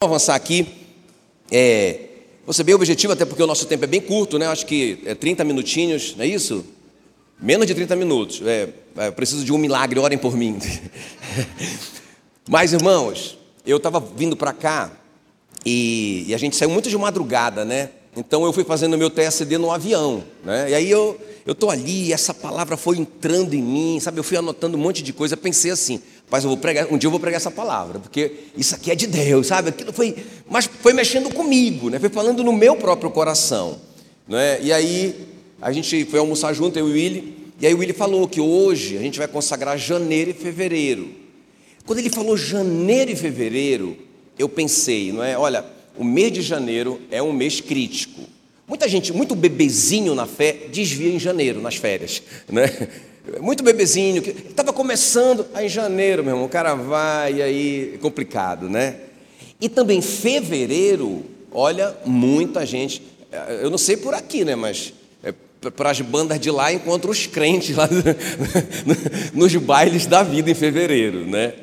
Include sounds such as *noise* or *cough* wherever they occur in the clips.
Vamos avançar aqui. É, ser bem objetivo, até porque o nosso tempo é bem curto, né? Acho que é 30 minutinhos, não é isso? Menos de 30 minutos. É, é, preciso de um milagre, orem por mim. *laughs* Mas, irmãos, eu estava vindo para cá e, e, a gente saiu muito de madrugada, né? Então eu fui fazendo meu TSD no avião, né? E aí eu eu tô ali, essa palavra foi entrando em mim, sabe? Eu fui anotando um monte de coisa, pensei assim, Rapaz, eu vou pregar, um dia eu vou pregar essa palavra, porque isso aqui é de Deus, sabe? Aquilo foi, mas foi mexendo comigo, né? Foi falando no meu próprio coração, né? E aí a gente foi almoçar junto eu e o Willy, e aí o Willy falou que hoje a gente vai consagrar janeiro e fevereiro. Quando ele falou janeiro e fevereiro, eu pensei, não é? Olha, o mês de janeiro é um mês crítico. Muita gente, muito bebezinho na fé, desvia em janeiro, nas férias, *laughs* né? Muito bebezinho, que estava começando, aí em janeiro, meu irmão, o cara vai, e aí é complicado, né? E também fevereiro, olha, muita gente, eh, eu não sei por aqui, né, mas é, para as bandas de lá encontro os crentes lá *laughs* nos bailes da vida em fevereiro, né?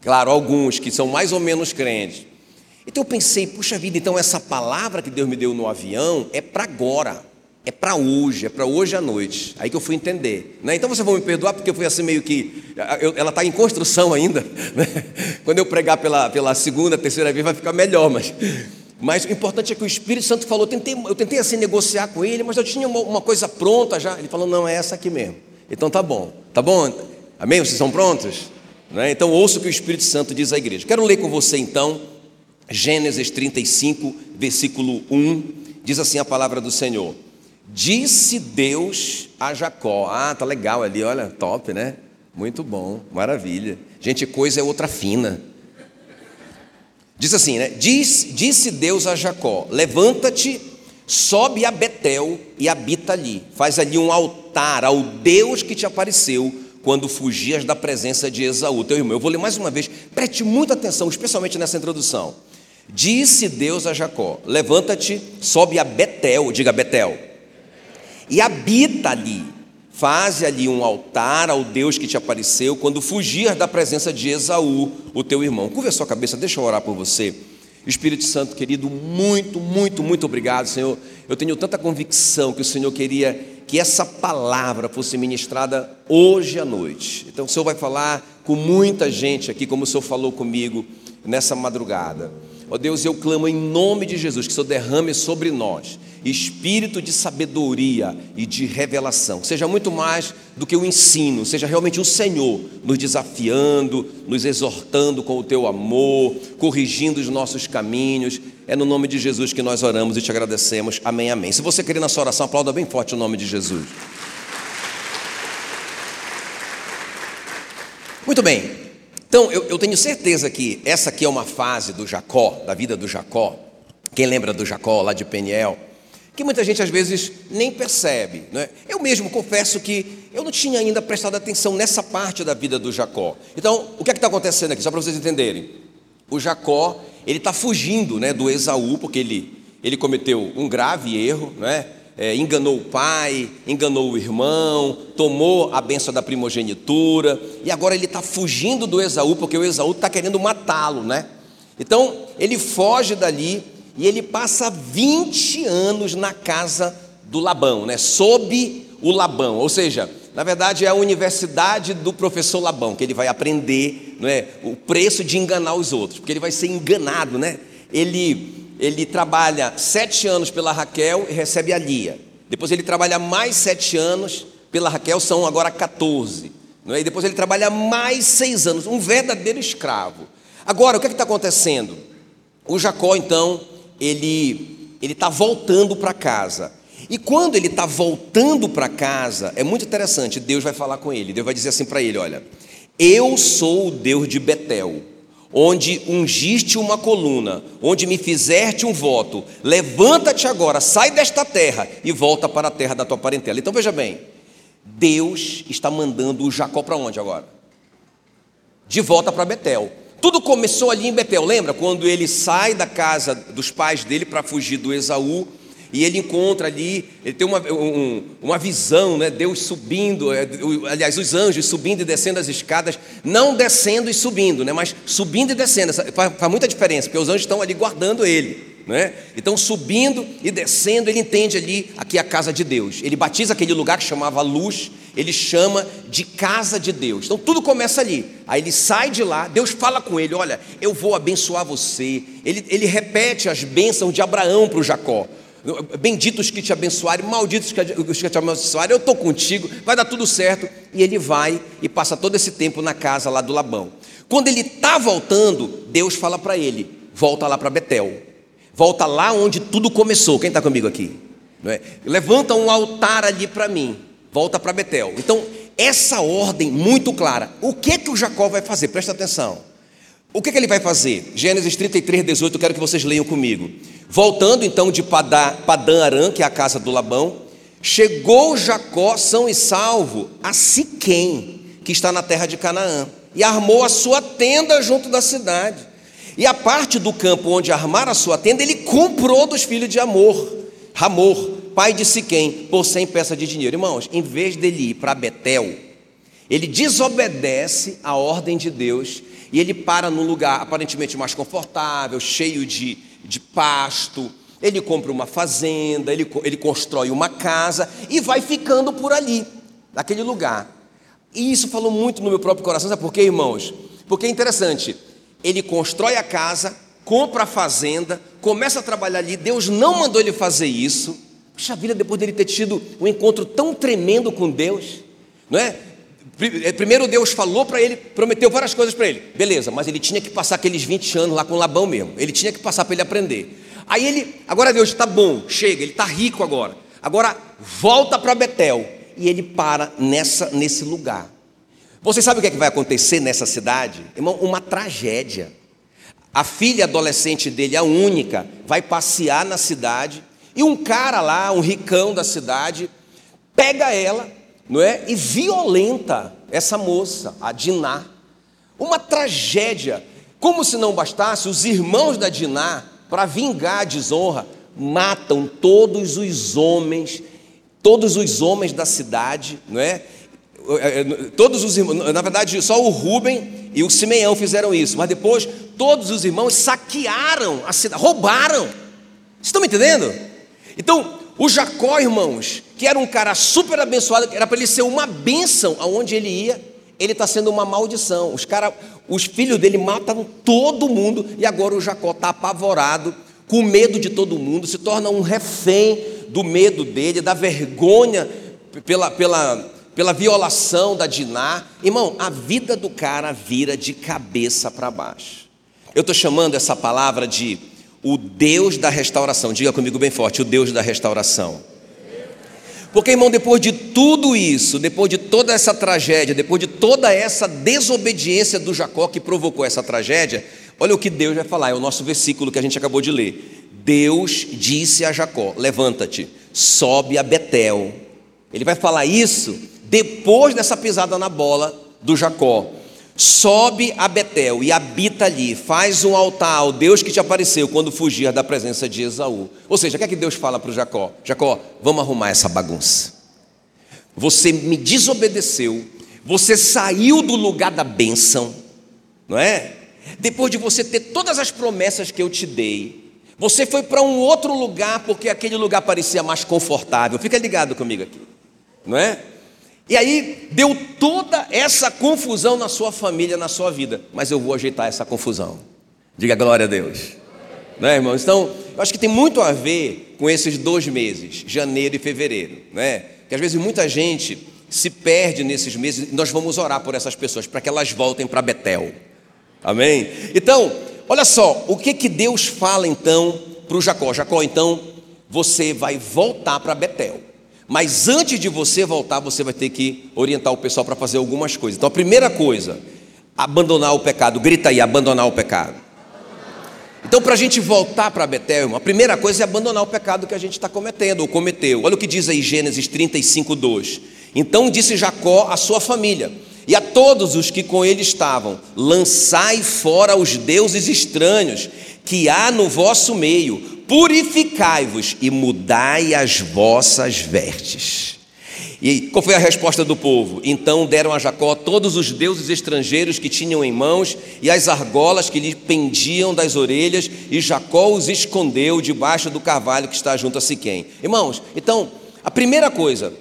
Claro, alguns que são mais ou menos crentes. Então eu pensei, puxa vida, então essa palavra que Deus me deu no avião é para agora é para hoje, é para hoje à noite. Aí que eu fui entender. Né? Então vocês vão me perdoar porque eu fui assim meio que. Eu, ela está em construção ainda. *laughs* Né? Quando eu pregar pela, pela segunda, terceira vez vai ficar melhor, mas. Mas o importante é que o Espírito Santo falou, eu tentei, eu tentei assim negociar com ele, mas eu tinha uma, uma coisa pronta já. Ele falou, não, é essa aqui mesmo. Então tá bom, tá bom? Amém? Vocês estão prontos? Né? Então ouça o que o Espírito Santo diz à igreja. Quero ler com você então, Gênesis 35, versículo 1, diz assim a palavra do Senhor. Disse Deus a Jacó. Ah, tá legal ali, olha, top, né? Muito bom, maravilha. Gente, coisa é outra fina. Diz assim, né? Diz, disse Deus a Jacó: Levanta-te, sobe a Betel e habita ali. Faz ali um altar ao Deus que te apareceu quando fugias da presença de Esaú, teu irmão. Eu vou ler mais uma vez, preste muita atenção, especialmente nessa introdução. Disse Deus a Jacó: Levanta-te, sobe a Betel, diga Betel e habita ali. Faze ali um altar ao Deus que te apareceu quando fugir da presença de Esaú, o teu irmão. Curva a sua cabeça, deixa eu orar por você. Espírito Santo querido, muito, muito, muito obrigado, Senhor. Eu tenho tanta convicção que o Senhor queria que essa palavra fosse ministrada hoje à noite. Então o Senhor vai falar com muita gente aqui, como o Senhor falou comigo nessa madrugada. Ó oh Deus, eu clamo em nome de Jesus que o Senhor derrame sobre nós espírito de sabedoria e de revelação. Seja muito mais do que o ensino, seja realmente o Senhor nos desafiando, nos exortando com o teu amor, corrigindo os nossos caminhos. É no nome de Jesus que nós oramos e te agradecemos. Amém, amém. Se você querer na sua oração, aplauda bem forte o nome de Jesus. Muito bem. Então, eu, eu tenho certeza que essa aqui é uma fase do Jacó, da vida do Jacó. Quem lembra do Jacó lá de Peniel? Que muita gente às vezes nem percebe. Né? Eu mesmo confesso que eu não tinha ainda prestado atenção nessa parte da vida do Jacó. Então, o que é que está acontecendo aqui? Só para vocês entenderem. O Jacó, ele está fugindo né, do Esaú, porque ele, ele cometeu um grave erro, né? é, enganou o pai, enganou o irmão, tomou a benção da primogenitura, e agora ele está fugindo do Esaú, porque o Esaú está querendo matá-lo, né? Então ele foge dali e ele passa 20 anos na casa do Labão, né? Sob o Labão, ou seja, na verdade é a universidade do professor Labão, que ele vai aprender não é, o preço de enganar os outros, porque ele vai ser enganado, né? Ele ele trabalha sete anos pela Raquel e recebe a Lia. Depois ele trabalha mais sete anos pela Raquel, são agora 14. Não é? E depois ele trabalha mais seis anos, um verdadeiro escravo. Agora, o que é está acontecendo? O Jacó, então, ele está voltando para casa. E quando ele está voltando para casa, é muito interessante, Deus vai falar com ele. Deus vai dizer assim para ele: Olha, eu sou o Deus de Betel onde ungiste uma coluna, onde me fizeste um voto, levanta-te agora, sai desta terra e volta para a terra da tua parentela. Então veja bem, Deus está mandando o Jacó para onde agora? De volta para Betel. Tudo começou ali em Betel, lembra? Quando ele sai da casa dos pais dele para fugir do Esaú, e ele encontra ali, ele tem uma, um, uma visão, né? Deus subindo, é, aliás, os anjos subindo e descendo as escadas, não descendo e subindo, né? mas subindo e descendo, faz, faz muita diferença, porque os anjos estão ali guardando ele. Né? Então, subindo e descendo, ele entende ali aqui a casa de Deus. Ele batiza aquele lugar que chamava luz, ele chama de casa de Deus. Então, tudo começa ali. Aí ele sai de lá, Deus fala com ele: Olha, eu vou abençoar você. Ele, ele repete as bênçãos de Abraão para o Jacó. Benditos que te abençoarem, malditos os que te abençoarem, eu estou contigo, vai dar tudo certo. E ele vai e passa todo esse tempo na casa lá do Labão. Quando ele está voltando, Deus fala para ele: volta lá para Betel, volta lá onde tudo começou. Quem está comigo aqui? É? Levanta um altar ali para mim, volta para Betel. Então, essa ordem muito clara. O que que o Jacó vai fazer? Presta atenção. O que, que ele vai fazer? Gênesis 33, 18, eu quero que vocês leiam comigo. Voltando então de Padã, Padã Arã, que é a casa do Labão, chegou Jacó são e salvo a Siquém, que está na terra de Canaã, e armou a sua tenda junto da cidade. E a parte do campo onde armara a sua tenda, ele comprou dos filhos de Amor, Ramor, pai de Siquém, por cem peças de dinheiro. Irmãos, em vez dele ir para Betel, ele desobedece a ordem de Deus e ele para num lugar aparentemente mais confortável, cheio de, de pasto. Ele compra uma fazenda, ele, ele constrói uma casa e vai ficando por ali, naquele lugar. E isso falou muito no meu próprio coração, sabe por quê, irmãos? Porque é interessante, ele constrói a casa, compra a fazenda, começa a trabalhar ali, Deus não mandou ele fazer isso. Puxa vida, depois dele ter tido um encontro tão tremendo com Deus, não é? É, primeiro Deus falou para ele, prometeu várias coisas para ele. Beleza, mas ele tinha que passar aqueles 20 anos lá com Labão mesmo. Ele tinha que passar para ele aprender. Aí ele, agora Deus está bom, chega, ele está rico agora. Agora volta para Betel e ele para nessa nesse lugar. Você sabe o que, é que vai acontecer nessa cidade? Irmão, uma tragédia. A filha adolescente dele, a única, vai passear na cidade e um cara lá, um ricão da cidade, pega ela não é? E violenta essa moça, a Diná. Uma tragédia. Como se não bastasse, os irmãos da Diná, para vingar a desonra, matam todos os homens, todos os homens da cidade, não é? é, é todos os irmãos, na verdade, só o Rubem e o Simeão fizeram isso, mas depois todos os irmãos saquearam a cidade, roubaram. Vocês estão me entendendo? Então, o Jacó, irmãos, que era um cara super abençoado, era para ele ser uma bênção aonde ele ia, ele está sendo uma maldição. Os, cara, os filhos dele matam todo mundo e agora o Jacó está apavorado, com medo de todo mundo, se torna um refém do medo dele, da vergonha pela, pela, pela violação da Diná. Irmão, a vida do cara vira de cabeça para baixo. Eu estou chamando essa palavra de o Deus da restauração. Diga comigo bem forte: o Deus da restauração. Porque, irmão, depois de tudo isso, depois de toda essa tragédia, depois de toda essa desobediência do Jacó que provocou essa tragédia, olha o que Deus vai falar, é o nosso versículo que a gente acabou de ler. Deus disse a Jacó: Levanta-te, sobe a Betel. Ele vai falar isso depois dessa pisada na bola do Jacó sobe a Betel e habita ali, faz um altar ao Deus que te apareceu quando fugia da presença de Esaú. Ou seja, o que é que Deus fala para Jacó? Jacó, vamos arrumar essa bagunça. Você me desobedeceu, você saiu do lugar da bênção, não é? Depois de você ter todas as promessas que eu te dei, você foi para um outro lugar porque aquele lugar parecia mais confortável. Fica ligado comigo aqui, não é? E aí deu toda essa confusão na sua família, na sua vida. Mas eu vou ajeitar essa confusão. Diga glória a Deus. Não é, irmãos? Então, eu acho que tem muito a ver com esses dois meses, janeiro e fevereiro. Não é? Que às vezes muita gente se perde nesses meses. Nós vamos orar por essas pessoas para que elas voltem para Betel. Amém? Então, olha só, o que, que Deus fala então para o Jacó? Jacó, então, você vai voltar para Betel. Mas antes de você voltar, você vai ter que orientar o pessoal para fazer algumas coisas. Então, a primeira coisa, abandonar o pecado. Grita aí, abandonar o pecado. Então, para a gente voltar para Betel, a primeira coisa é abandonar o pecado que a gente está cometendo ou cometeu. Olha o que diz aí Gênesis 35, 2. Então disse Jacó à sua família e a todos os que com ele estavam: Lançai fora os deuses estranhos que há no vosso meio, purificai-vos e mudai as vossas vestes. E qual foi a resposta do povo? Então deram a Jacó todos os deuses estrangeiros que tinham em mãos e as argolas que lhe pendiam das orelhas, e Jacó os escondeu debaixo do carvalho que está junto a Siquém. Irmãos, então, a primeira coisa,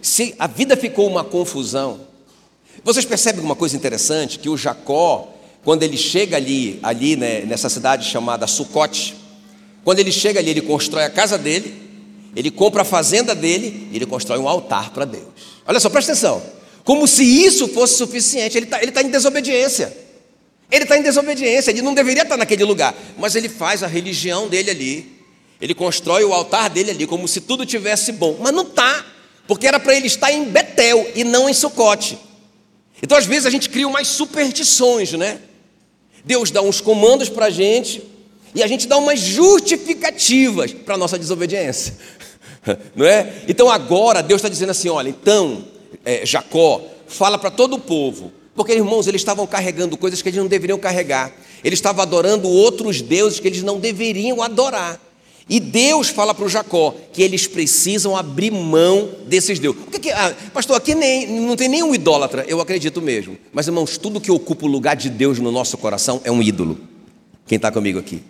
se a vida ficou uma confusão, vocês percebem uma coisa interessante? Que o Jacó, quando ele chega ali, ali né, nessa cidade chamada Sucote, quando ele chega ali, ele constrói a casa dele, ele compra a fazenda dele e ele constrói um altar para Deus. Olha só, presta atenção. Como se isso fosse suficiente. Ele está tá em desobediência. Ele está em desobediência. Ele não deveria estar naquele lugar. Mas ele faz a religião dele ali. Ele constrói o altar dele ali, como se tudo tivesse bom. Mas não está. Porque era para ele estar em Betel e não em Sucote. Então, às vezes, a gente cria umas superstições, né? Deus dá uns comandos para a gente e a gente dá umas justificativas para a nossa desobediência. *laughs* não é? Então agora Deus está dizendo assim: olha, então, é, Jacó, fala para todo o povo, porque irmãos, eles estavam carregando coisas que eles não deveriam carregar, eles estavam adorando outros deuses que eles não deveriam adorar. E Deus fala para o Jacó que eles precisam abrir mão desses deuses. O que, que ah, pastor, aqui nem, não tem nenhum idólatra, eu acredito mesmo. Mas irmãos, tudo que ocupa o lugar de Deus no nosso coração é um ídolo. Quem está comigo aqui?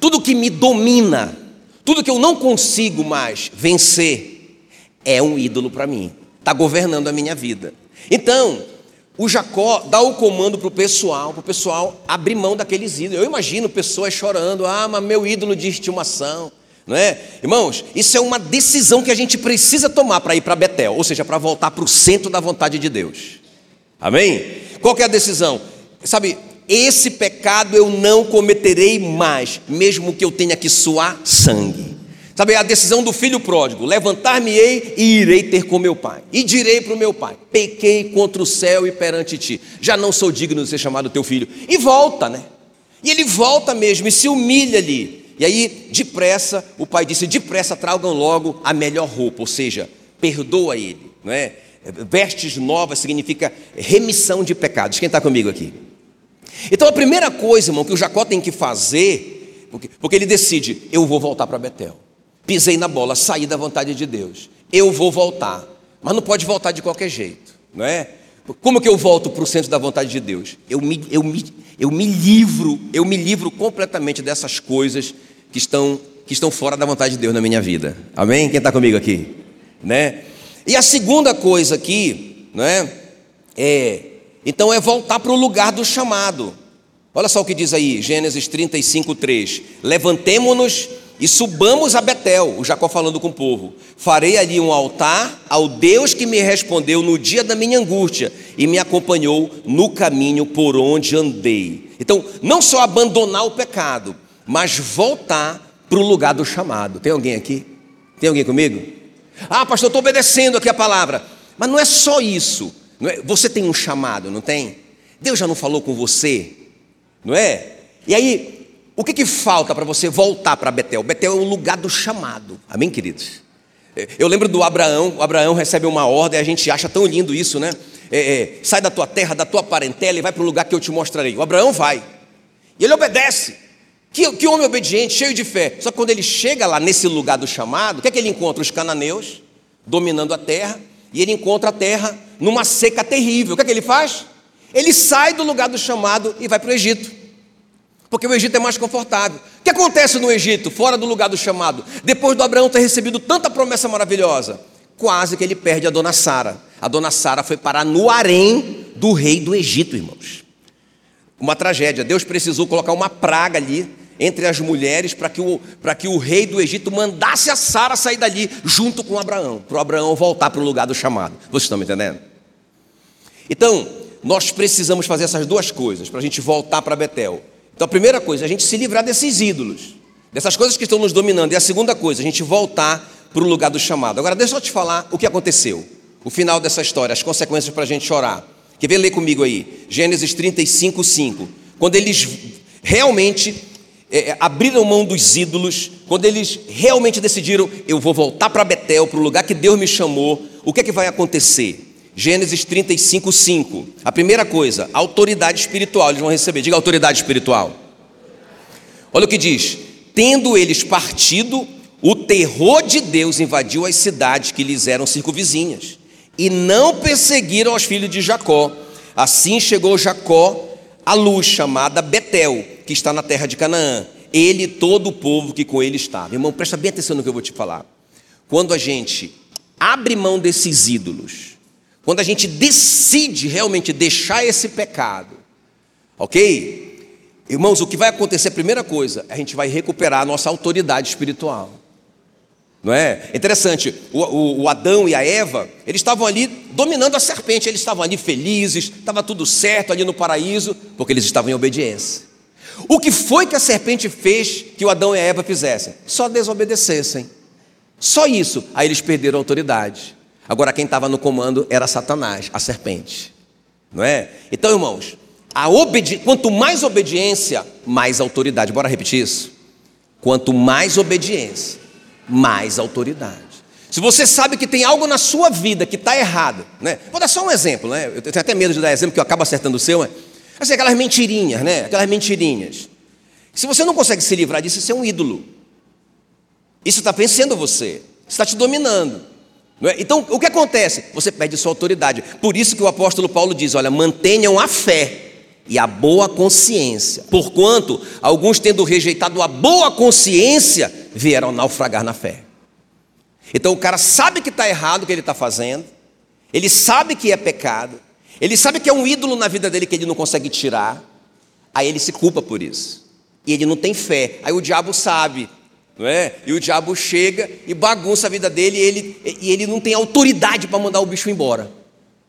Tudo que me domina tudo que eu não consigo mais vencer é um ídolo para mim, está governando a minha vida. Então, o Jacó dá o comando para o pessoal, para o pessoal abrir mão daqueles ídolos. Eu imagino pessoas chorando, ah, mas meu ídolo de estimação. Não é? Irmãos, isso é uma decisão que a gente precisa tomar para ir para Betel, ou seja, para voltar para o centro da vontade de Deus. Amém? Qual é a decisão? Sabe, esse pecado eu não cometerei mais, mesmo que eu tenha que suar sangue. Sabe, a decisão do filho pródigo: levantar-me-ei e irei ter com meu pai. E direi para o meu pai: pequei contra o céu e perante ti, já não sou digno de ser chamado teu filho. E volta, né? E ele volta mesmo e se humilha ali. E aí, depressa, o pai disse: depressa tragam logo a melhor roupa, ou seja, perdoa ele, não é? Vestes novas significa remissão de pecados. Quem está comigo aqui? Então a primeira coisa, irmão, que o Jacó tem que fazer, porque, porque ele decide: eu vou voltar para Betel. Pisei na bola, saí da vontade de Deus. Eu vou voltar. Mas não pode voltar de qualquer jeito, não é? Como que eu volto para o centro da vontade de Deus? Eu me, eu, me, eu me livro, eu me livro completamente dessas coisas que estão, que estão fora da vontade de Deus na minha vida. Amém? Quem está comigo aqui? Né? E a segunda coisa aqui, não é? É então é voltar para o lugar do chamado. Olha só o que diz aí, Gênesis 35, 3. Levantemo-nos e subamos a Betel, o Jacó falando com o povo. Farei ali um altar ao Deus que me respondeu no dia da minha angústia e me acompanhou no caminho por onde andei. Então, não só abandonar o pecado, mas voltar para o lugar do chamado. Tem alguém aqui? Tem alguém comigo? Ah, pastor, estou obedecendo aqui a palavra. Mas não é só isso. É? Você tem um chamado, não tem? Deus já não falou com você, não é? E aí, o que, que falta para você voltar para Betel? Betel é o lugar do chamado, amém, queridos? É, eu lembro do Abraão, o Abraão recebe uma ordem, a gente acha tão lindo isso, né? É, é, sai da tua terra, da tua parentela e vai para o lugar que eu te mostrarei. O Abraão vai, e ele obedece. Que, que homem obediente, cheio de fé. Só que quando ele chega lá nesse lugar do chamado, o que é que ele encontra? Os cananeus dominando a terra, e ele encontra a terra numa seca terrível. O que é que ele faz? Ele sai do lugar do chamado e vai para o Egito. Porque o Egito é mais confortável. O que acontece no Egito, fora do lugar do chamado? Depois do Abraão ter recebido tanta promessa maravilhosa, quase que ele perde a dona Sara. A dona Sara foi parar no harém do rei do Egito, irmãos. Uma tragédia. Deus precisou colocar uma praga ali entre as mulheres para que, o, que o rei do Egito mandasse a Sara sair dali junto com Abraão, para o Abraão voltar para o lugar do chamado. Vocês estão me entendendo? Então, nós precisamos fazer essas duas coisas para a gente voltar para Betel. Então, a primeira coisa, a gente se livrar desses ídolos, dessas coisas que estão nos dominando. E a segunda coisa, a gente voltar para o lugar do chamado. Agora, deixa eu te falar o que aconteceu, o final dessa história, as consequências para a gente chorar. Quer ver ler comigo aí? Gênesis 35, 5. Quando eles realmente é, é, abriram mão dos ídolos, quando eles realmente decidiram, eu vou voltar para Betel, para o lugar que Deus me chamou, o que é que vai acontecer? Gênesis 35, 5. A primeira coisa, autoridade espiritual, eles vão receber. Diga autoridade espiritual. Olha o que diz: Tendo eles partido, o terror de Deus invadiu as cidades que lhes eram circunvizinhas, e não perseguiram os filhos de Jacó. Assim chegou Jacó à luz chamada Betel, que está na terra de Canaã. Ele e todo o povo que com ele estava. Irmão, presta bem atenção no que eu vou te falar. Quando a gente abre mão desses ídolos, quando a gente decide realmente deixar esse pecado, ok? Irmãos, o que vai acontecer, a primeira coisa, a gente vai recuperar a nossa autoridade espiritual. Não é? Interessante, o, o, o, Adão e a Eva, eles estavam ali dominando a serpente, eles estavam ali felizes, estava tudo certo ali no paraíso, porque eles estavam em obediência. O que foi que a serpente fez que o Adão e a Eva fizessem? Só desobedecessem. Só isso. Aí eles perderam a autoridade. Agora quem estava no comando era Satanás, a serpente. Não é? Então, irmãos, a obedi quanto mais obediência, mais autoridade. Bora repetir isso? Quanto mais obediência, mais autoridade. Se você sabe que tem algo na sua vida que está errado, né? Vou dar só um exemplo, né? Eu tenho até medo de dar exemplo, que eu acabo acertando o seu, né? Assim, aquelas mentirinhas, né? Aquelas mentirinhas. Se você não consegue se livrar disso, isso é um ídolo. Isso está vencendo você, está te dominando. É? Então, o que acontece? Você perde sua autoridade. Por isso que o apóstolo Paulo diz: olha, mantenham a fé e a boa consciência. Porquanto, alguns tendo rejeitado a boa consciência, vieram naufragar na fé. Então, o cara sabe que está errado o que ele está fazendo, ele sabe que é pecado, ele sabe que é um ídolo na vida dele que ele não consegue tirar, aí ele se culpa por isso. E ele não tem fé. Aí o diabo sabe, não é? E o diabo chega e bagunça a vida dele e ele, e ele não tem autoridade para mandar o bicho embora.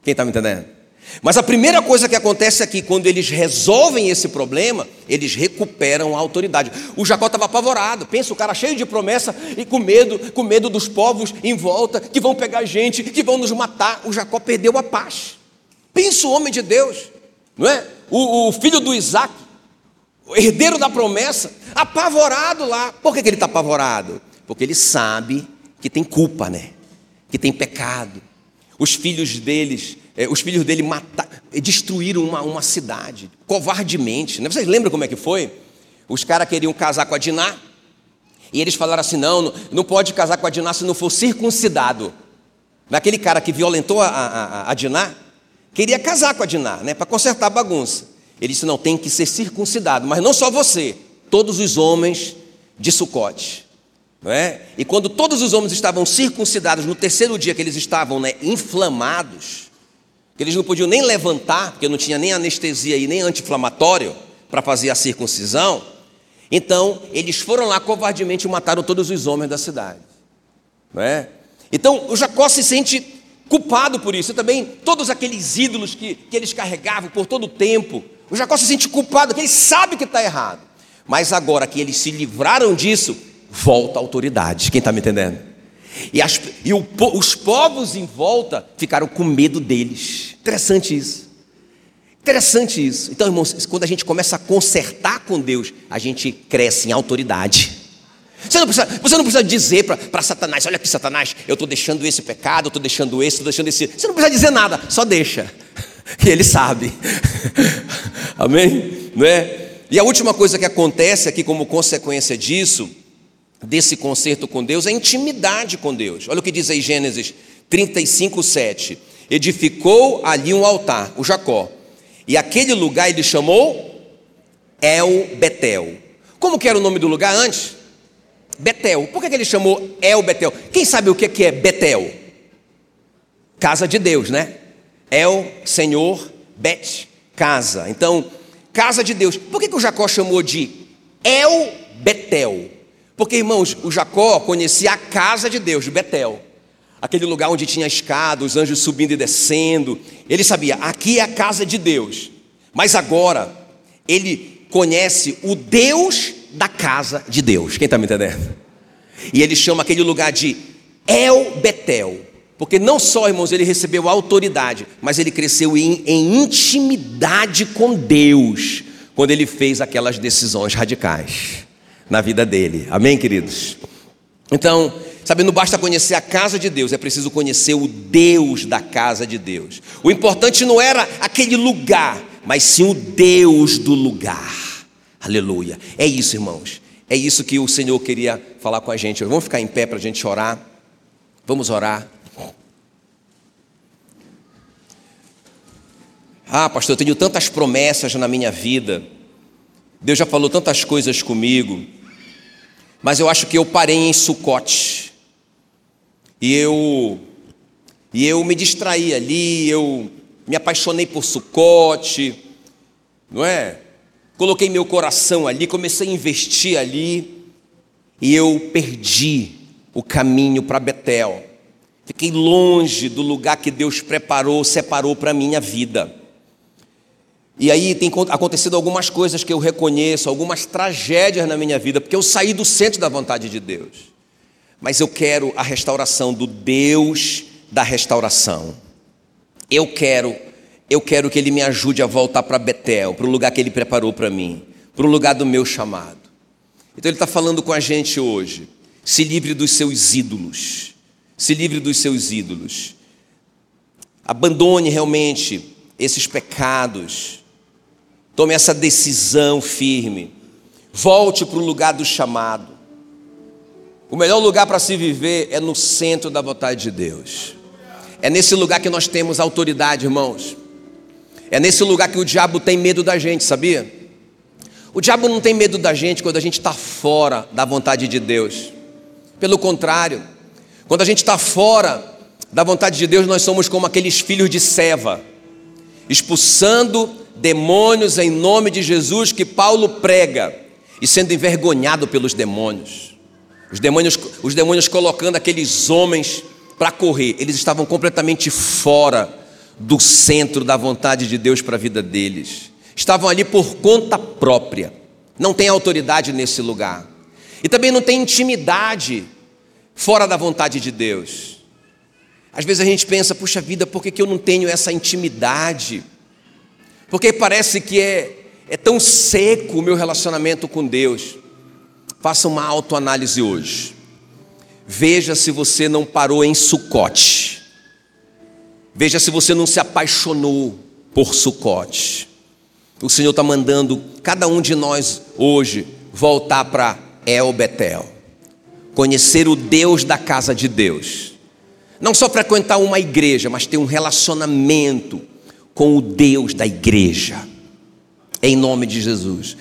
Quem está me entendendo? Mas a primeira coisa que acontece aqui, quando eles resolvem esse problema, eles recuperam a autoridade. O Jacó estava apavorado, pensa o cara cheio de promessa e com medo, com medo dos povos em volta, que vão pegar gente, que vão nos matar. O Jacó perdeu a paz. Pensa o homem de Deus, não é? O, o filho do Isaac, o herdeiro da promessa, apavorado lá. Por que, que ele está apavorado? Porque ele sabe que tem culpa, né? Que tem pecado. Os filhos deles, eh, os filhos dele mataram, destruíram uma, uma cidade, covardemente. Né? Vocês lembram como é que foi? Os caras queriam casar com a Diná, e eles falaram assim: não, não pode casar com a Diná se não for circuncidado. Naquele cara que violentou a, a, a Diná, queria casar com a Diná, né, para consertar a bagunça. Ele disse: não, tem que ser circuncidado, mas não só você, todos os homens de Sucote. É? E quando todos os homens estavam circuncidados, no terceiro dia que eles estavam né, inflamados, que eles não podiam nem levantar, porque não tinha nem anestesia e nem anti-inflamatório para fazer a circuncisão, então eles foram lá covardemente e mataram todos os homens da cidade. Não é? Então o Jacó se sente culpado por isso. E também todos aqueles ídolos que, que eles carregavam por todo o tempo, o Jacó se sente culpado, ele sabe que está errado. Mas agora que eles se livraram disso, volta a autoridade. Quem está me entendendo? E, as, e o, os povos em volta ficaram com medo deles. Interessante isso. Interessante isso. Então, irmãos, quando a gente começa a consertar com Deus, a gente cresce em autoridade. Você não precisa, você não precisa dizer para Satanás: olha aqui, Satanás, eu estou deixando esse pecado, eu estou deixando esse, estou deixando esse. Você não precisa dizer nada, só deixa. *laughs* Que ele sabe. *laughs* Amém? Não é? E a última coisa que acontece aqui como consequência disso, desse concerto com Deus, é a intimidade com Deus. Olha o que diz aí Gênesis 35, 7. Edificou ali um altar, o Jacó. E aquele lugar ele chamou El Betel. Como que era o nome do lugar antes? Betel. Por que, que ele chamou El Betel? Quem sabe o que é Betel? Casa de Deus, né? El, Senhor, Bet, casa. Então, casa de Deus. Por que, que o Jacó chamou de El Betel? Porque, irmãos, o Jacó conhecia a casa de Deus, de Betel. Aquele lugar onde tinha escada, os anjos subindo e descendo. Ele sabia, aqui é a casa de Deus. Mas agora, ele conhece o Deus da casa de Deus. Quem está me entendendo? E ele chama aquele lugar de El Betel. Porque não só, irmãos, ele recebeu autoridade, mas ele cresceu em, em intimidade com Deus, quando ele fez aquelas decisões radicais na vida dele. Amém, queridos? Então, sabe, não basta conhecer a casa de Deus, é preciso conhecer o Deus da casa de Deus. O importante não era aquele lugar, mas sim o Deus do lugar. Aleluia. É isso, irmãos. É isso que o Senhor queria falar com a gente. Vamos ficar em pé para a gente orar. Vamos orar. Ah, pastor, eu tenho tantas promessas na minha vida. Deus já falou tantas coisas comigo. Mas eu acho que eu parei em Sucote. E eu e eu me distraí ali, eu me apaixonei por Sucote, não é? Coloquei meu coração ali, comecei a investir ali, e eu perdi o caminho para Betel. Fiquei longe do lugar que Deus preparou, separou para a minha vida. E aí tem acontecido algumas coisas que eu reconheço, algumas tragédias na minha vida, porque eu saí do centro da vontade de Deus. Mas eu quero a restauração do Deus da restauração. Eu quero, eu quero que ele me ajude a voltar para Betel, para o lugar que ele preparou para mim, para o lugar do meu chamado. Então ele está falando com a gente hoje. Se livre dos seus ídolos. Se livre dos seus ídolos. Abandone realmente esses pecados Tome essa decisão firme. Volte para o lugar do chamado. O melhor lugar para se viver é no centro da vontade de Deus. É nesse lugar que nós temos autoridade, irmãos. É nesse lugar que o diabo tem medo da gente, sabia? O diabo não tem medo da gente quando a gente está fora da vontade de Deus. Pelo contrário, quando a gente está fora da vontade de Deus, nós somos como aqueles filhos de Seva, expulsando demônios em nome de Jesus que Paulo prega e sendo envergonhado pelos demônios. Os demônios, os demônios colocando aqueles homens para correr, eles estavam completamente fora do centro da vontade de Deus para a vida deles. Estavam ali por conta própria. Não tem autoridade nesse lugar. E também não tem intimidade fora da vontade de Deus. Às vezes a gente pensa, puxa vida, por que, que eu não tenho essa intimidade? porque parece que é, é tão seco o meu relacionamento com Deus. Faça uma autoanálise hoje. Veja se você não parou em Sucote. Veja se você não se apaixonou por Sucote. O Senhor está mandando cada um de nós hoje voltar para El Betel. Conhecer o Deus da casa de Deus. Não só frequentar uma igreja, mas ter um relacionamento com o Deus da igreja. Em nome de Jesus.